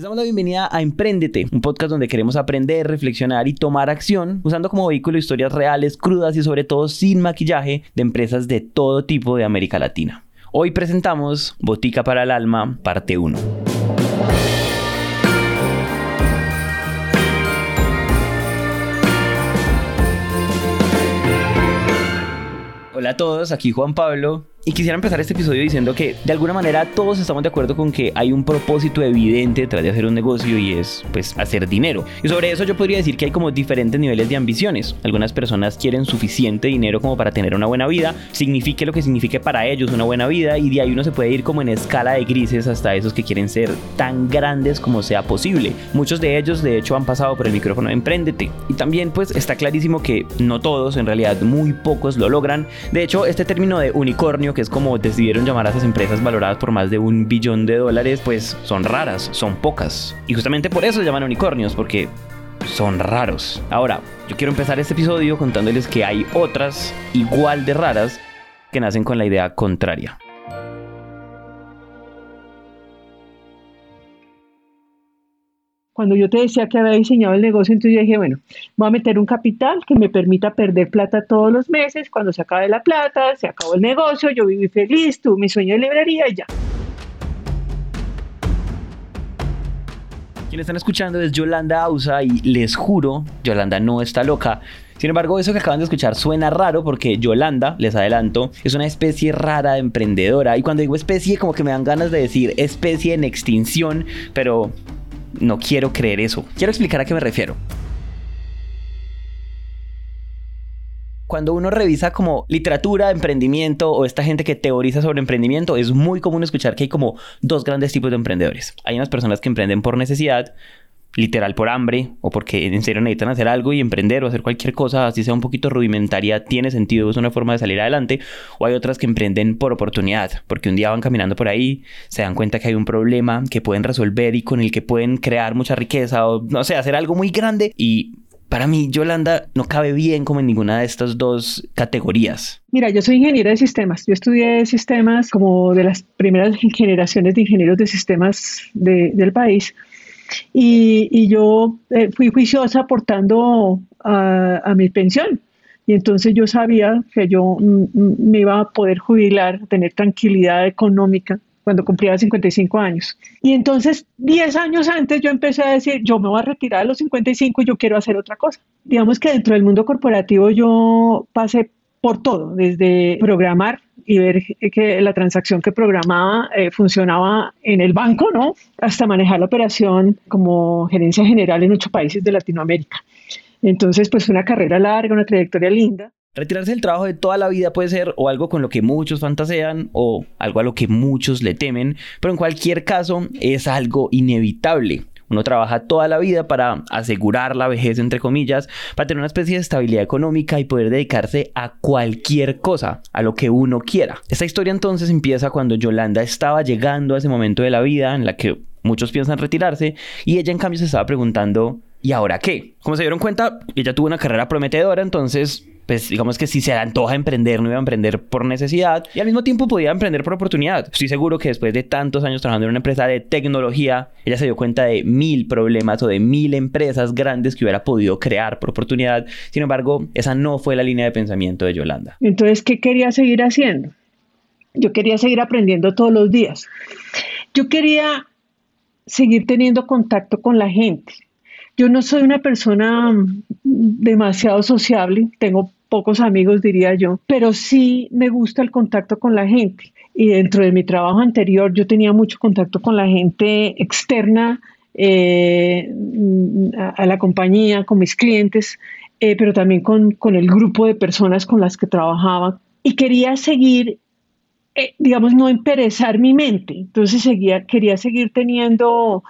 Les damos la bienvenida a Emprendete, un podcast donde queremos aprender, reflexionar y tomar acción usando como vehículo historias reales, crudas y sobre todo sin maquillaje de empresas de todo tipo de América Latina. Hoy presentamos Botica para el Alma, parte 1. Hola a todos, aquí Juan Pablo y quisiera empezar este episodio diciendo que de alguna manera todos estamos de acuerdo con que hay un propósito evidente detrás de hacer un negocio y es pues hacer dinero. Y sobre eso yo podría decir que hay como diferentes niveles de ambiciones. Algunas personas quieren suficiente dinero como para tener una buena vida, signifique lo que signifique para ellos una buena vida y de ahí uno se puede ir como en escala de grises hasta esos que quieren ser tan grandes como sea posible. Muchos de ellos de hecho han pasado por el micrófono de Emprendete. Y también pues está clarísimo que no todos, en realidad muy pocos lo logran. De hecho este término de unicornio que es como decidieron llamar a esas empresas valoradas por más de un billón de dólares, pues son raras, son pocas. Y justamente por eso se llaman unicornios, porque son raros. Ahora, yo quiero empezar este episodio contándoles que hay otras igual de raras que nacen con la idea contraria. Cuando yo te decía que había diseñado el negocio, entonces yo dije, bueno, voy a meter un capital que me permita perder plata todos los meses. Cuando se acabe la plata, se acabó el negocio, yo viví feliz, tuve mi sueño de librería y ya. Quien están escuchando es Yolanda Ausa y les juro, Yolanda no está loca. Sin embargo, eso que acaban de escuchar suena raro porque Yolanda, les adelanto, es una especie rara de emprendedora. Y cuando digo especie, como que me dan ganas de decir especie en extinción, pero no quiero creer eso. Quiero explicar a qué me refiero. cuando uno revisa como literatura emprendimiento o esta gente que teoriza sobre emprendimiento, es muy común escuchar que hay como dos grandes tipos de emprendedores. Hay unas personas que emprenden por necesidad, literal por hambre o porque en serio necesitan hacer algo y emprender o hacer cualquier cosa, así sea un poquito rudimentaria, tiene sentido, es una forma de salir adelante. O hay otras que emprenden por oportunidad, porque un día van caminando por ahí, se dan cuenta que hay un problema que pueden resolver y con el que pueden crear mucha riqueza o no sé, hacer algo muy grande y para mí, Yolanda no cabe bien como en ninguna de estas dos categorías. Mira, yo soy ingeniera de sistemas. Yo estudié sistemas como de las primeras generaciones de ingenieros de sistemas del país. Y, yo eh, fui juiciosa aportando a, mi pensión. Y entonces yo sabía que yo mm, mm, me iba a poder jubilar, tener tranquilidad económica cuando cumplía 55 años. Y entonces, 10 años antes yo empecé a decir, yo me voy a retirar a los 55 y yo quiero hacer otra cosa. Digamos que dentro del mundo corporativo yo pasé por todo, desde programar y ver que la transacción que programaba eh, funcionaba en el banco, ¿no? Hasta manejar la operación como gerencia general en ocho países de Latinoamérica. Entonces, pues una carrera larga, una trayectoria linda. Retirarse del trabajo de toda la vida puede ser o algo con lo que muchos fantasean o algo a lo que muchos le temen, pero en cualquier caso es algo inevitable. Uno trabaja toda la vida para asegurar la vejez, entre comillas, para tener una especie de estabilidad económica y poder dedicarse a cualquier cosa, a lo que uno quiera. Esta historia entonces empieza cuando Yolanda estaba llegando a ese momento de la vida en la que muchos piensan retirarse y ella en cambio se estaba preguntando, ¿y ahora qué? Como se dieron cuenta, ella tuvo una carrera prometedora, entonces pues digamos que si se antoja emprender, no iba a emprender por necesidad y al mismo tiempo podía emprender por oportunidad. Estoy seguro que después de tantos años trabajando en una empresa de tecnología, ella se dio cuenta de mil problemas o de mil empresas grandes que hubiera podido crear por oportunidad. Sin embargo, esa no fue la línea de pensamiento de Yolanda. Entonces, ¿qué quería seguir haciendo? Yo quería seguir aprendiendo todos los días. Yo quería seguir teniendo contacto con la gente. Yo no soy una persona demasiado sociable, tengo pocos amigos, diría yo, pero sí me gusta el contacto con la gente. Y dentro de mi trabajo anterior yo tenía mucho contacto con la gente externa eh, a, la compañía, con mis clientes, eh, pero también con, el grupo de personas con las que trabajaba. Y quería seguir, eh, digamos, no emperezar mi mente. Entonces seguía, quería seguir teniendo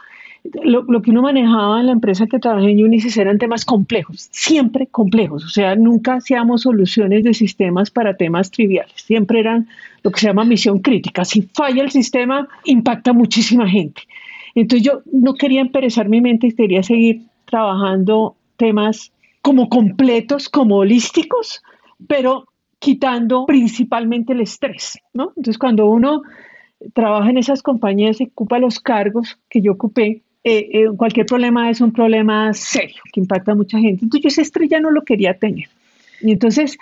lo, que uno manejaba en la empresa que trabajé en Unisys eran temas complejos, siempre complejos, o sea, nunca hacíamos soluciones de sistemas para temas triviales, siempre eran lo que se llama misión crítica. Si falla el sistema, impacta muchísima gente. Entonces yo no quería emperezar mi mente y quería seguir trabajando temas como completos, como holísticos, pero quitando principalmente el estrés. Entonces cuando uno trabaja en esas compañías y ocupa los cargos que yo ocupé, eh, eh, cualquier problema es un problema serio que impacta a mucha gente. Entonces yo esa estrella no lo quería tener. Y entonces,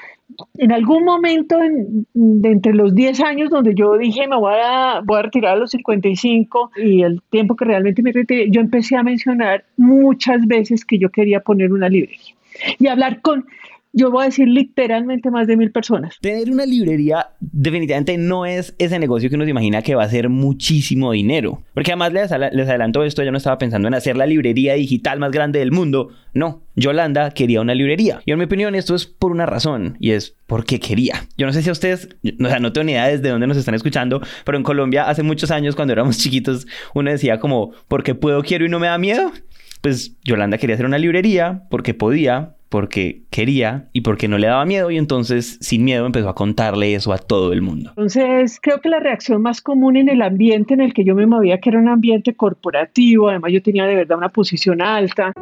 en algún momento de entre los 10 años donde yo dije me voy a, voy a retirar a los 55 y el tiempo que realmente me retiré, yo empecé a mencionar muchas veces que yo quería poner una librería y hablar con yo voy a decir literalmente más de mil personas. Tener una librería definitivamente no es ese negocio que uno se imagina que va a ser muchísimo dinero. Porque además les, les adelanto esto, yo no estaba pensando en hacer la librería digital más grande del mundo. No, Yolanda quería una librería. Y en mi opinión esto es por una razón y es porque quería. Yo no sé si a ustedes, o sea, no tengo ni idea desde dónde nos están escuchando, pero en Colombia hace muchos años cuando éramos chiquitos uno decía como, porque puedo, quiero y no me da miedo. Pues Yolanda quería hacer una librería porque podía, porque quería y porque no le daba miedo y entonces sin miedo empezó a contarle eso a todo el mundo. Entonces creo que la reacción más común en el ambiente en el que yo me movía, que era un ambiente corporativo, además yo tenía de verdad una posición alta,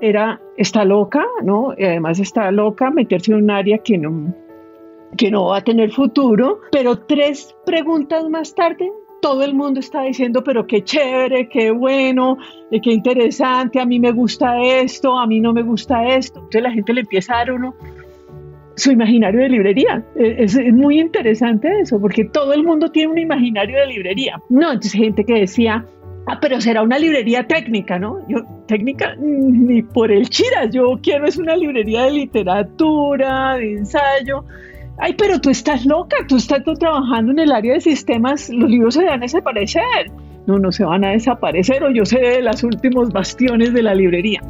era, está loca, ¿no? Y además está loca meterse en un área que no, que no va a tener futuro, pero tres preguntas más tarde todo el mundo está diciendo, pero qué chévere, qué bueno, eh, qué interesante, a mí me gusta esto, a mí no me gusta esto. Entonces la gente le empieza a dar uno su imaginario de librería. Eh, es, muy interesante eso, porque todo el mundo tiene un imaginario de librería. No, entonces gente que decía, ah, pero será una librería técnica, ¿no? Yo, técnica, ni por el chiras, yo quiero es una librería de literatura, de ensayo ay, pero tú estás loca, tú estás trabajando en el área de sistemas, los libros se van a desaparecer. No, no se van a desaparecer o yo sé de los últimos bastiones de la librería.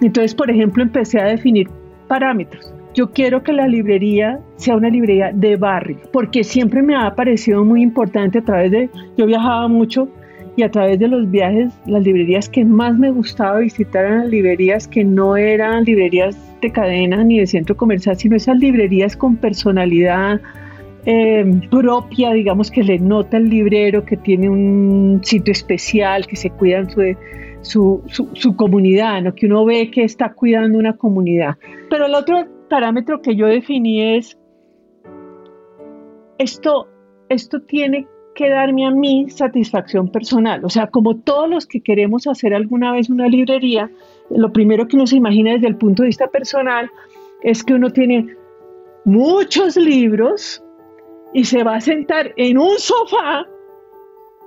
Entonces, por ejemplo, empecé a definir parámetros. Yo quiero que la librería sea una librería de barrio, porque siempre me ha parecido muy importante a través de, yo viajaba mucho y a través de los viajes, las librerías que más me gustaba visitar eran librerías que no eran librerías de cadena ni de centro comercial, sino esas librerías con personalidad eh, propia, digamos que le nota el librero, que tiene un sitio especial, que se cuidan su, su, su, comunidad, ¿no? que uno ve que está cuidando una comunidad. Pero el otro parámetro que yo definí es, esto, esto tiene que darme a mí satisfacción personal. O sea, como todos los que queremos hacer alguna vez una librería, lo primero que uno se imagina desde el punto de vista personal es que uno tiene muchos libros y se va a sentar en un sofá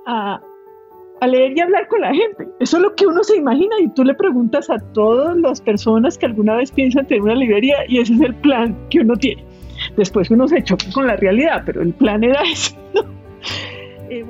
a, leer y hablar con la gente. Eso es lo que uno se imagina y tú le preguntas a todas las personas que alguna vez piensan tener una librería y ese es el plan que uno tiene. Después uno se choca con la realidad, pero el plan era ese. Eh,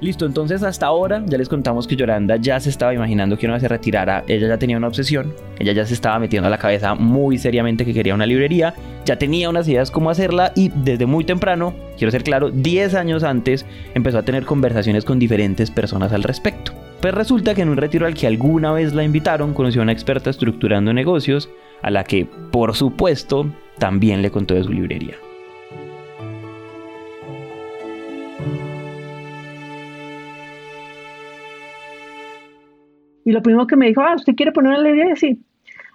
Listo, entonces hasta ahora ya les contamos que Yolanda ya se estaba imaginando que una vez se retirara, ella ya tenía una obsesión, ella ya se estaba metiendo a la cabeza muy seriamente que quería una librería, ya tenía unas ideas cómo hacerla y desde muy temprano, quiero ser claro, 10 años antes empezó a tener conversaciones con diferentes personas al respecto. Pues resulta que en un retiro al que alguna vez la invitaron conoció a una experta estructurando negocios a la que, por supuesto, también le contó de su librería. Y lo primero que me dijo, ah, ¿usted quiere poner una librería? Sí.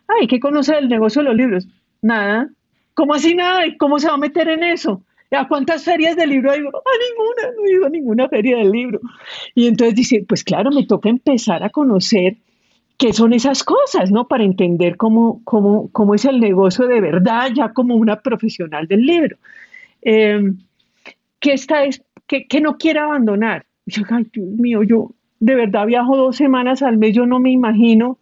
Ay, ¿qué conoce del negocio de los libros? Nada. ¿Cómo así nada? ¿Cómo se va a meter en eso? ¿A cuántas ferias del libro hay? A ninguna, no he ido a ninguna feria del libro. Y entonces dice, pues claro, me toca empezar a conocer qué son esas cosas, ¿no? Para entender cómo, cómo, cómo es el negocio de verdad, ya como una profesional del libro. Eh, ¿qué, está, qué, qué no quiere abandonar? Y yo, ay, Dios mío, yo, de verdad viajo dos semanas al mes, yo no me imagino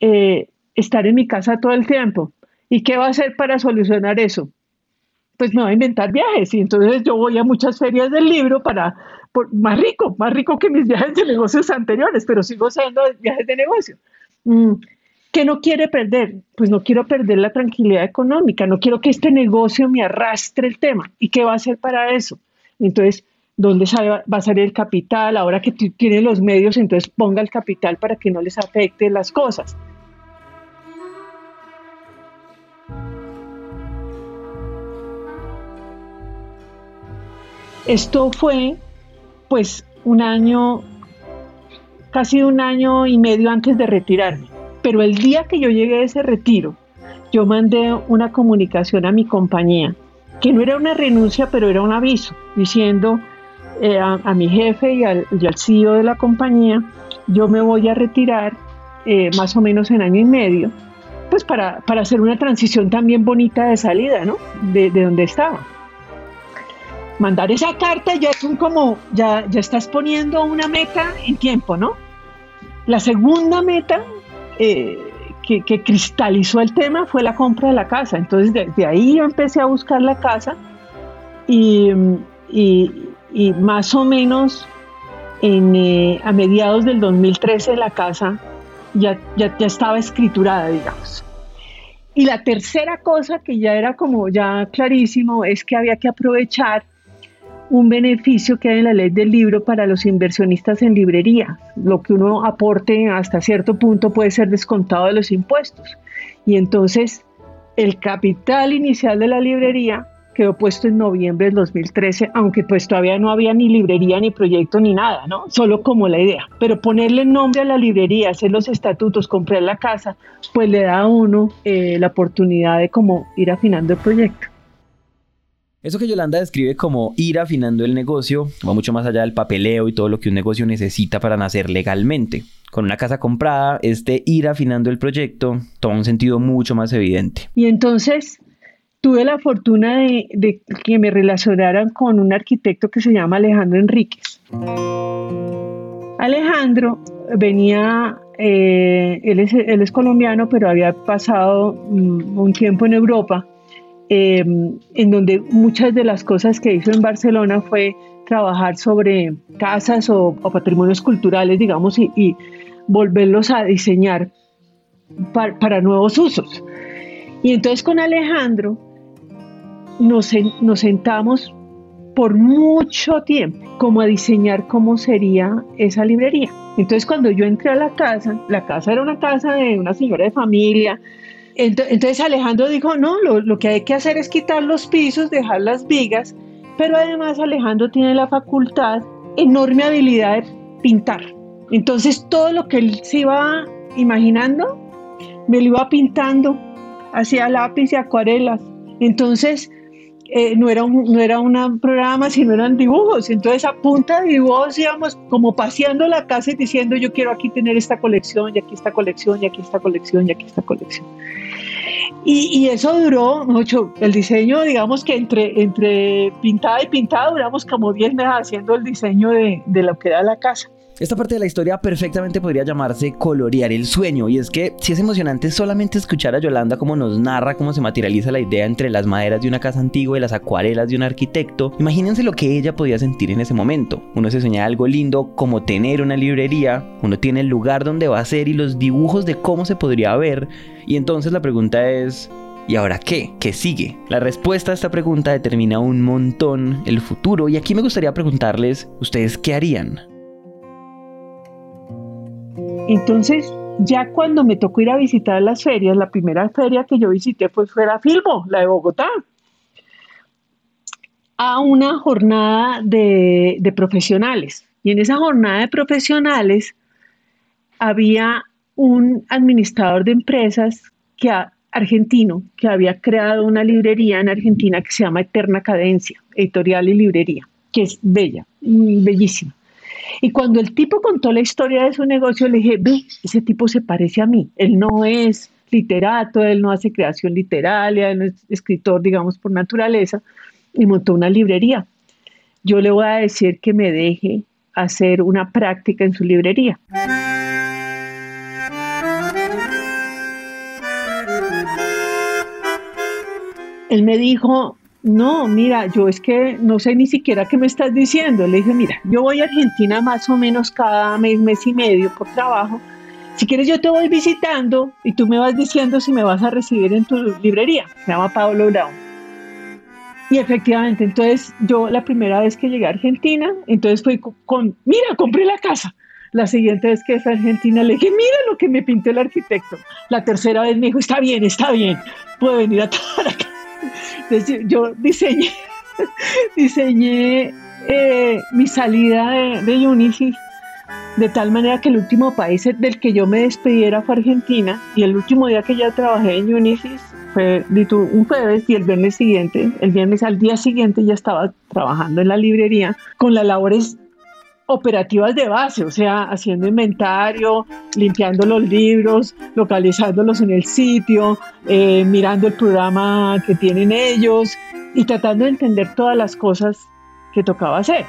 eh, estar en mi casa todo el tiempo. ¿Y qué va a hacer para solucionar eso? Pues me voy a inventar viajes y entonces yo voy a muchas ferias del libro para, más rico, más rico que mis viajes de negocios anteriores, pero sigo siendo viajes de negocio. Mm, ¿Qué no quiere perder? Pues no quiero perder la tranquilidad económica, no quiero que este negocio me arrastre el tema. ¿Y qué va a hacer para eso? Entonces, dónde va a salir el capital, ahora que tiene los medios, entonces ponga el capital para que no les afecte las cosas. Esto fue pues un año, casi un año y medio antes de retirarme. Pero el día que yo llegué a ese retiro, yo mandé una comunicación a mi compañía, que no era una renuncia, pero era un aviso, diciendo, eh, a, mi jefe y al, y al, CEO de la compañía, yo me voy a retirar eh, más o menos en año y medio, pues para, para, hacer una transición también bonita de salida, ¿no? De, de donde estaba. Mandar esa carta ya es como, ya, ya estás poniendo una meta en tiempo, ¿no? La segunda meta eh, que, que, cristalizó el tema fue la compra de la casa. Entonces, de, ahí yo empecé a buscar la casa y, y, y más o menos en, eh, a mediados del 2013 la casa ya, ya, ya estaba escriturada, digamos. Y la tercera cosa que ya era como ya clarísimo es que había que aprovechar un beneficio que hay en la ley del libro para los inversionistas en librería. Lo que uno aporte hasta cierto punto puede ser descontado de los impuestos. Y entonces el capital inicial de la librería quedó puesto en noviembre del 2013, aunque pues todavía no había ni librería, ni proyecto, ni nada, ¿no? Solo como la idea. Pero ponerle nombre a la librería, hacer los estatutos, comprar la casa, pues le da a uno eh, la oportunidad de como ir afinando el proyecto. Eso que Yolanda describe como ir afinando el negocio va mucho más allá del papeleo y todo lo que un negocio necesita para nacer legalmente. Con una casa comprada, este ir afinando el proyecto toma un sentido mucho más evidente. Y entonces tuve la fortuna de, que me relacionaran con un arquitecto que se llama Alejandro Enríquez. Alejandro venía, eh, él, es, colombiano, pero había pasado mm, un tiempo en Europa Em, en donde muchas de las cosas que hizo en Barcelona fue trabajar sobre casas o, patrimonios culturales, digamos, y, volverlos a diseñar para, nuevos usos. Y entonces con Alejandro nos, nos sentamos por mucho tiempo como a diseñar cómo sería esa librería. Entonces cuando yo entré a la casa, la casa era una casa de una señora de familia, entonces Alejandro dijo, no, lo, que hay que hacer es quitar los pisos, dejar las vigas, pero además Alejandro tiene la facultad, enorme habilidad de pintar. Entonces todo lo que él se iba imaginando, me lo iba pintando, hacía lápiz y acuarelas. Entonces eh, no, era un, no era un programa, sino eran dibujos. Entonces, a punta de dibujos íbamos como paseando la casa y diciendo, yo quiero aquí tener esta colección, y aquí esta colección, y aquí esta colección, y aquí esta colección. Y, y eso duró mucho. El diseño, digamos que entre, entre pintada y pintada, duramos como 10 meses haciendo el diseño de, de lo que era la casa. Esta parte de la historia perfectamente podría llamarse colorear el sueño, y es que si es emocionante solamente escuchar a Yolanda cómo nos narra cómo se materializa la idea entre las maderas de una casa antigua y las acuarelas de un arquitecto, imagínense lo que ella podía sentir en ese momento. Uno se sueña algo lindo como tener una librería, uno tiene el lugar donde va a ser y los dibujos de cómo se podría ver, y entonces la pregunta es, ¿Y ahora qué? ¿Qué sigue? La respuesta a esta pregunta determina un montón el futuro y aquí me gustaría preguntarles, ¿ustedes qué harían? Entonces, ya cuando me tocó ir a visitar las ferias, la primera feria que yo visité fue, la Filbo, la de Bogotá, a una jornada de, profesionales. Y en esa jornada de profesionales había un administrador de empresas que, argentino que había creado una librería en Argentina que se llama Eterna Cadencia, editorial y librería, que es bella, bellísima. Y cuando el tipo contó la historia de su negocio, le dije, ve, ese tipo se parece a mí. Él no es literato, él no hace creación literaria, él no es escritor, digamos, por naturaleza, y montó una librería. Yo le voy a decir que me deje hacer una práctica en su librería. Él me dijo, no, mira, yo es que no sé ni siquiera qué me estás diciendo. Le dije, mira, yo voy a Argentina más o menos cada mes, mes y medio por trabajo. Si quieres yo te voy visitando y tú me vas diciendo si me vas a recibir en tu librería. Se llama Pablo Brown. Y efectivamente, entonces yo la primera vez que llegué a Argentina, entonces fui con, mira, compré la casa. La siguiente vez que a Argentina le dije, mira lo que me pintó el arquitecto. La tercera vez me dijo, está bien, está bien, puedo venir a toda la entonces yo diseñé, diseñé eh, mi salida de, de de tal manera que el último país del que yo me despidiera fue Argentina y el último día que ya trabajé en Unisys fue un jueves y el viernes siguiente, el viernes al día siguiente ya estaba trabajando en la librería con las labores operativas de base, o sea, haciendo inventario, limpiando los libros, localizándolos en el sitio, eh, mirando el programa que tienen ellos y tratando de entender todas las cosas que tocaba hacer.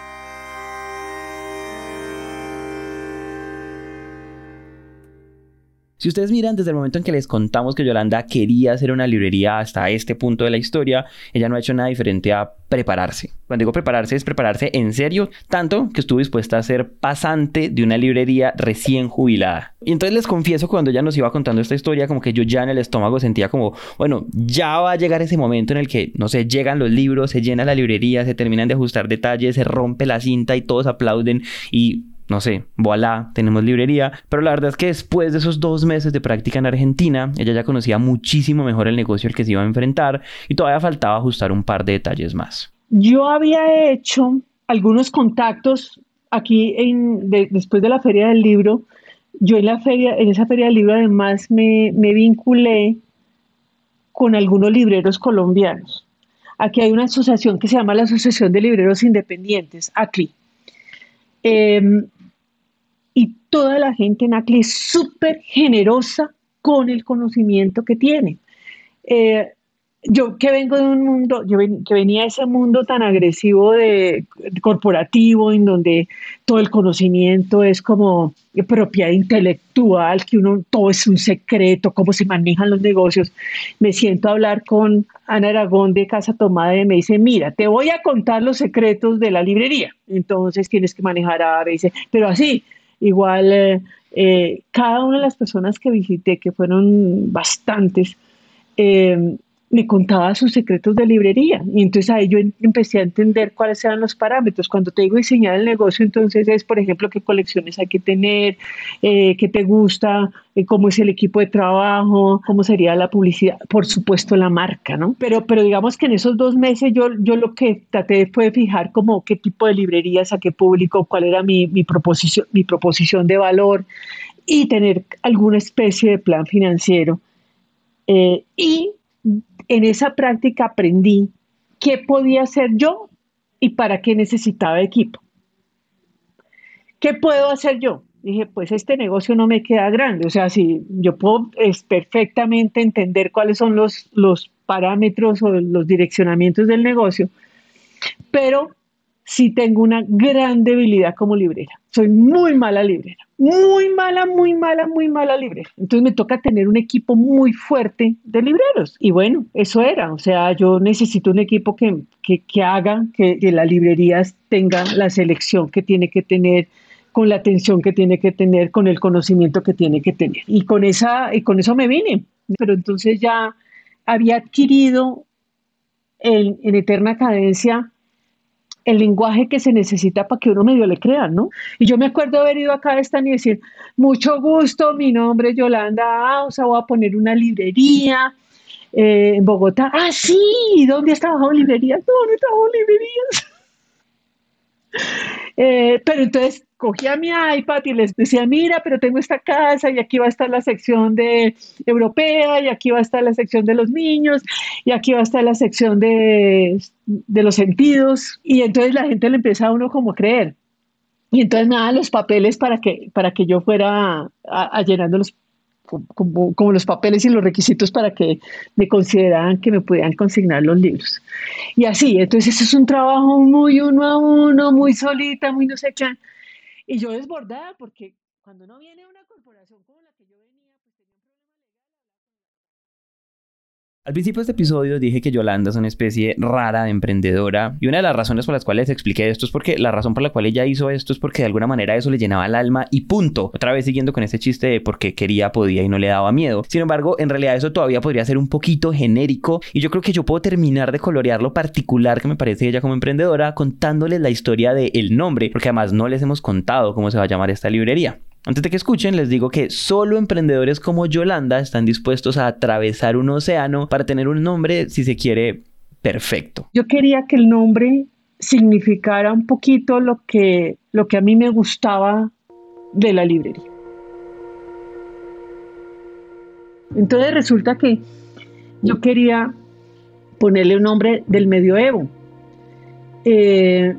Si ustedes miran desde el momento en que les contamos que Yolanda quería hacer una librería hasta este punto de la historia, ella no ha hecho nada diferente a prepararse. Cuando digo prepararse es prepararse en serio, tanto que estuvo dispuesta a ser pasante de una librería recién jubilada. Y entonces les confieso cuando ella nos iba contando esta historia, como que yo ya en el estómago sentía como, bueno, ya va a llegar ese momento en el que, no sé, llegan los libros, se llena la librería, se terminan de ajustar detalles, se rompe la cinta y todos aplauden y no sé, voilà, tenemos librería. Pero la verdad es que después de esos dos meses de práctica en Argentina, ella ya conocía muchísimo mejor el negocio al que se iba a enfrentar y todavía faltaba ajustar un par de detalles más. Yo había hecho algunos contactos aquí en, después de la feria del libro. Yo en la feria, en esa feria del libro además me, me vinculé con algunos libreros colombianos. Aquí hay una asociación que se llama la Asociación de Libreros Independientes, ACLI. Em, y toda la gente en ACLI es súper generosa con el conocimiento que tiene. Eh, yo que vengo de un mundo, yo que venía de ese mundo tan agresivo de, corporativo, en donde todo el conocimiento es como propiedad intelectual, que uno todo es un secreto, cómo se manejan los negocios. Me siento a hablar con Ana Aragón de Casa Tomada y me dice, mira, te voy a contar los secretos de la librería. Entonces tienes que manejar a, dice, pero así, igual eh, eh, cada una de las personas que visité, que fueron bastantes, eh, me contaba sus secretos de librería. Y entonces ahí yo empecé a entender cuáles eran los parámetros. Cuando te digo diseñar el negocio, entonces es, por ejemplo, qué colecciones hay que tener, eh, qué te gusta, eh, cómo es el equipo de trabajo, cómo sería la publicidad, por supuesto la marca, ¿no? Pero, pero digamos que en esos dos meses yo, yo lo que traté fue fijar como qué tipo de librerías, a qué público, cuál era mi, mi, proposición, mi proposición de valor y tener alguna especie de plan financiero. Eh, y en esa práctica aprendí qué podía hacer yo y para qué necesitaba equipo. ¿Qué puedo hacer yo? Dije, pues este negocio no me queda grande. O sea, si yo puedo es perfectamente entender cuáles son los, los parámetros o los direccionamientos del negocio, pero sí tengo una gran debilidad como librera. Soy muy mala librera, muy mala, muy mala, muy mala librera. Entonces me toca tener un equipo muy fuerte de libreros. Y bueno, eso era. O sea, yo necesito un equipo que, que, haga que, que la librería tenga la selección que tiene que tener con la atención que tiene que tener, con el conocimiento que tiene que tener. Y con, esa, y con eso me vine. Pero entonces ya había adquirido en eterna cadencia el lenguaje que se necesita para que uno medio le crea, ¿no? Y yo me acuerdo haber ido acá a esta y decir, mucho gusto, mi nombre es Yolanda sea, voy a poner una librería eh, en Bogotá. Ah, sí, ¿dónde has trabajado en librerías? No, no he librerías. Eh, pero entonces cogía mi iPad y les decía, mira, pero tengo esta casa y aquí va a estar la sección de europea y aquí va a estar la sección de los niños y aquí va a estar la sección de, los sentidos. Y entonces la gente le empieza a uno como a creer. Y entonces me daban los papeles para que, para que yo fuera a, llenando los como, como, los papeles y los requisitos para que me consideraran que me pudieran consignar los libros. Y así, entonces es un trabajo muy uno a uno, muy solita, muy no sé qué. Y yo desbordada porque cuando no viene una corporación como la que yo venía, pues tenía un problema Al principio de este episodio dije que Yolanda es una especie rara de emprendedora y una de las razones por las cuales expliqué esto es porque la razón por la cual ella hizo esto es porque de alguna manera eso le llenaba el alma y punto. Otra vez siguiendo con ese chiste de porque quería, podía y no le daba miedo. Sin embargo, en realidad eso todavía podría ser un poquito genérico y yo creo que yo puedo terminar de colorear lo particular que me parece ella como emprendedora contándoles la historia del nombre, porque además no les hemos contado cómo se va a llamar esta librería. Antes de que escuchen, les digo que solo emprendedores como Yolanda están dispuestos a atravesar un océano para tener un nombre, si se quiere, perfecto. Yo quería que el nombre significara un poquito lo que, lo que a mí me gustaba de la librería. Entonces resulta que yo quería ponerle un nombre del medioevo. Eh,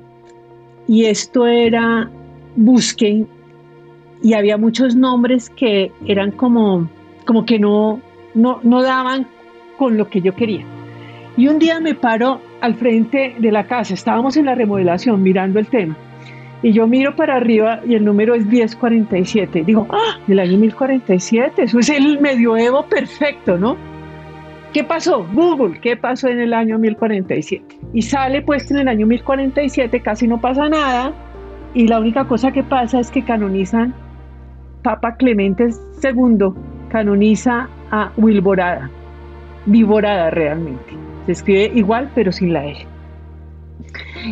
y esto era Busquen, y había muchos nombres que eran como, como que no, no, no daban con lo que yo quería. Y un día me paro al frente de la casa, estábamos en la remodelación mirando el tema, y yo miro para arriba y el número es 1047. Digo, ah, el año 1047, eso es el medioevo perfecto, ¿no? ¿Qué pasó? Google, ¿qué pasó en el año 1047? Y sale pues en el año 1047, casi no pasa nada, y la única cosa que pasa es que canonizan, Papa Clemente II canoniza a Wilborada, Viborada realmente. Se escribe igual pero sin la E.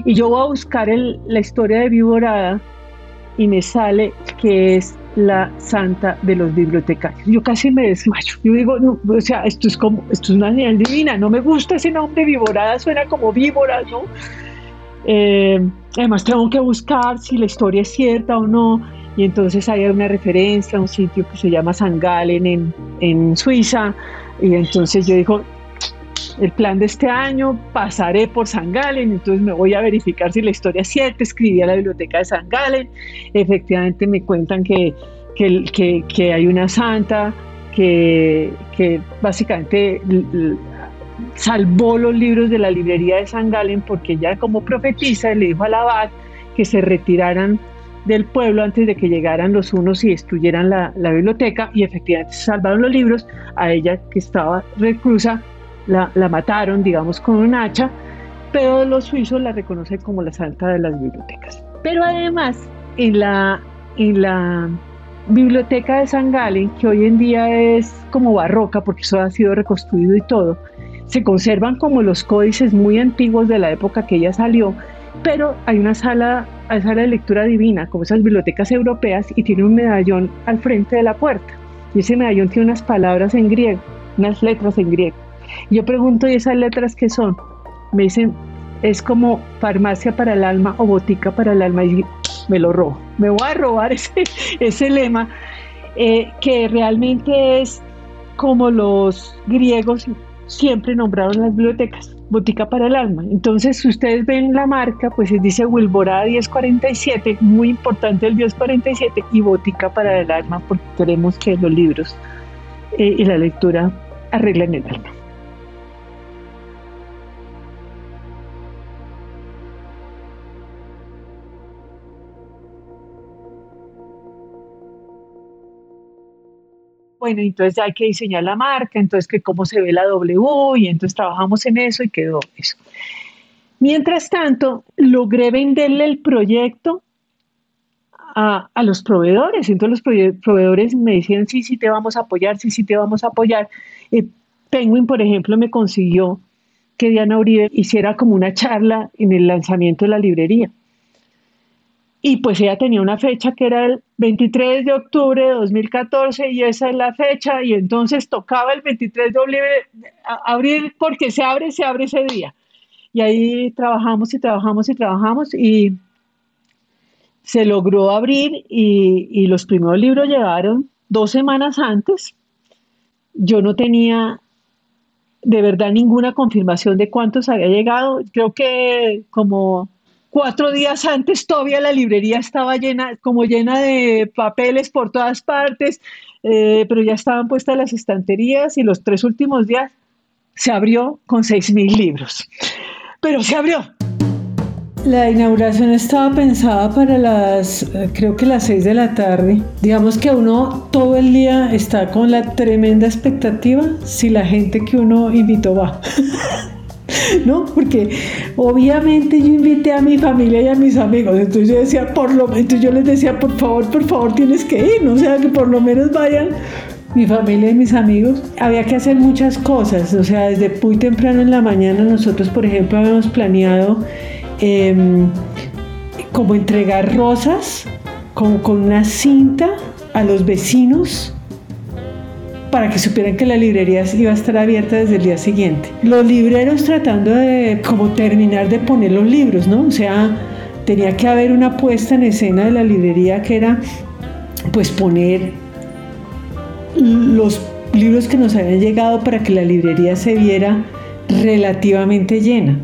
Y yo voy a buscar la historia de Viborada y me sale que es la santa de los bibliotecarios. Yo casi me desmayo. Yo digo, o sea, esto es como, esto es una señal divina. No me gusta ese nombre, Viborada suena como víbora, ¿no? Eh, además tengo que buscar si la historia es cierta o no. Y entonces hay una referencia a un sitio que se llama San Galen en, en Suiza. Y entonces yo digo, el plan de este año, pasaré por San Galen, entonces me voy a verificar si la historia es cierta, escribí a la biblioteca de San Galen, efectivamente me cuentan que, que, hay una santa que, que básicamente salvó los libros de la librería de San Galen porque ella como profetiza le dijo al abad que se retiraran del pueblo antes de que llegaran los unos y destruyeran la, la biblioteca y efectivamente salvaron los libros, a ella que estaba reclusa la, mataron, digamos, con un hacha, pero los suizos la reconocen como la santa de las bibliotecas. Pero además, en la, en la biblioteca de San Galen, que hoy en día es como barroca, porque eso ha sido reconstruido y todo, se conservan como los códices muy antiguos de la época que ella salió, pero hay una sala, hay sala de lectura divina, como esas bibliotecas europeas, y tiene un medallón al frente de la puerta. Y ese medallón tiene unas palabras en griego, unas letras en griego. Yo pregunto, ¿y esas letras qué son? Me dicen, es como farmacia para el alma o botica para el alma y me lo robo. Me voy a robar ese, ese lema eh, que realmente es como los griegos siempre nombraron las bibliotecas, botica para el alma. Entonces, si ustedes ven la marca, pues dice Wilborada 1047, muy importante el 1047 y botica para el alma porque queremos que los libros eh, y la lectura arreglen el alma. Bueno, entonces ya hay que diseñar la marca, entonces que cómo se ve la W y entonces trabajamos en eso y quedó eso. Mientras tanto, logré venderle el proyecto a, los proveedores. Entonces los proveedores me decían, sí, sí te vamos a apoyar, sí, sí te vamos a apoyar. Eh, Penguin, por ejemplo, me consiguió que Diana Uribe hiciera como una charla en el lanzamiento de la librería. Y pues ella tenía una fecha que era el 23 de octubre de 2014 y esa es la fecha y entonces tocaba el 23 de abril porque se abre, se abre ese día. Y ahí trabajamos y trabajamos y trabajamos y se logró abrir y, y los primeros libros llegaron dos semanas antes. Yo no tenía de verdad ninguna confirmación de cuántos había llegado. Creo que como Cuatro días antes todavía la librería estaba llena, como llena de papeles por todas partes, eh, pero ya estaban puestas las estanterías y los tres últimos días se abrió con seis mil libros. Pero se abrió. La inauguración estaba pensada para las, eh, creo que las seis de la tarde. Digamos que uno todo el día está con la tremenda expectativa si la gente que uno invitó va. ¿no? Porque obviamente yo invité a mi familia y a mis amigos, entonces yo decía, por lo entonces yo les decía, por favor, por favor, tienes que ir, ¿no? o sea, que por lo menos vayan mi familia y mis amigos. Había que hacer muchas cosas, o sea, desde muy temprano en la mañana nosotros, por ejemplo, habíamos planeado em, como entregar rosas, con una cinta a los vecinos para que supieran que la librería iba a estar abierta desde el día siguiente. Los libreros tratando de como terminar de poner los libros, ¿no? O sea, tenía que haber una puesta en escena de la librería que era pues poner los libros que nos habían llegado para que la librería se viera relativamente llena.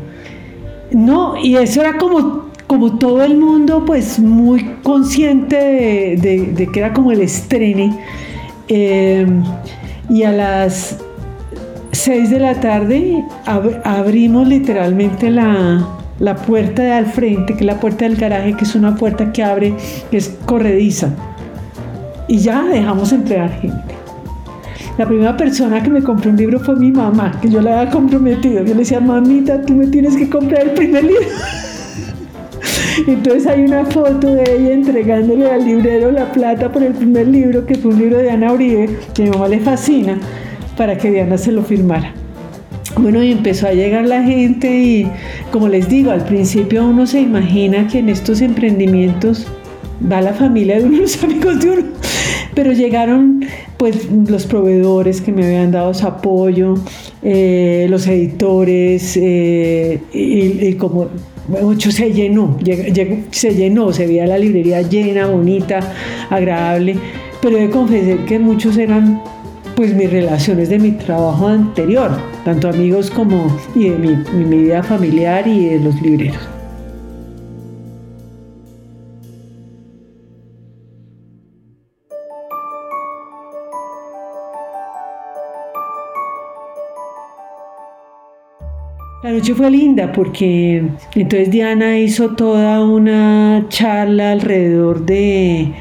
No, y eso era como, como todo el mundo, pues muy consciente de, que era como el estrene. Eh, y a las 6 de la tarde abrimos literalmente la, la puerta de al frente, que es la puerta del garaje, que es una puerta que abre, que es corrediza. Y ya dejamos entrar gente. La primera persona que me compró un libro fue mi mamá, que yo la había comprometido. Yo le decía, mamita, tú me tienes que comprar el primer libro. Entonces hay una foto de ella entregándole al librero la plata por el primer libro, que fue un libro de Ana Uribe, que a mi mamá le fascina, para que Diana se lo firmara. Bueno, y empezó a llegar la gente y como les digo, al principio uno se imagina que en estos emprendimientos va la familia de uno, los amigos de uno, pero llegaron pues los proveedores que me habían dado su apoyo, eh, los editores, eh, y, como mucho se llenó, se llenó, se veía la librería llena, bonita, agradable, pero he de confesar que muchos eran pues mis relaciones de mi trabajo anterior, tanto amigos como y de mi, mi vida familiar y de los libreros. La noche fue linda porque entonces Diana hizo toda una charla alrededor de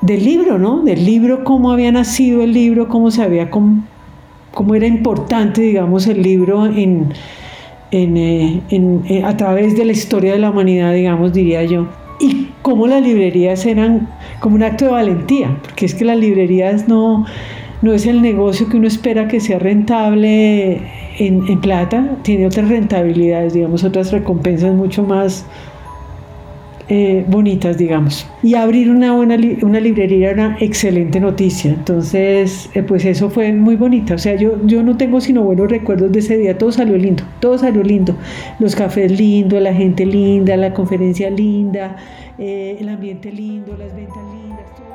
del libro, ¿no? Del libro, cómo había nacido el libro, cómo se había, cómo, era importante, digamos, el libro en, eh, eh, a través de la historia de la humanidad, digamos, diría yo. Y cómo las librerías eran como un acto de valentía, porque es que las librerías no, no es el negocio que uno espera que sea rentable en, en plata, tiene otras rentabilidades, digamos, otras recompensas mucho más eh, bonitas, digamos. Y abrir una buena una librería era una excelente noticia. Entonces, eh, pues eso fue muy bonita. O sea, yo, yo no tengo sino buenos recuerdos de ese día. Todo salió lindo, todo salió lindo. Los cafés lindos, la gente linda, la conferencia linda, eh, el ambiente lindo, las ventas lindas.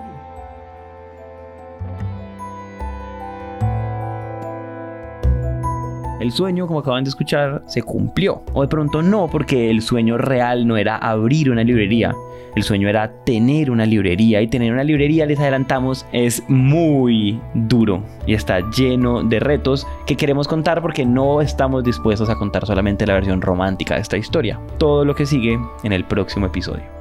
El sueño, como acaban de escuchar, se cumplió. O de pronto no, porque el sueño real no era abrir una librería. El sueño era tener una librería. Y tener una librería, les adelantamos, es muy duro. Y está lleno de retos que queremos contar porque no estamos dispuestos a contar solamente la versión romántica de esta historia. Todo lo que sigue en el próximo episodio.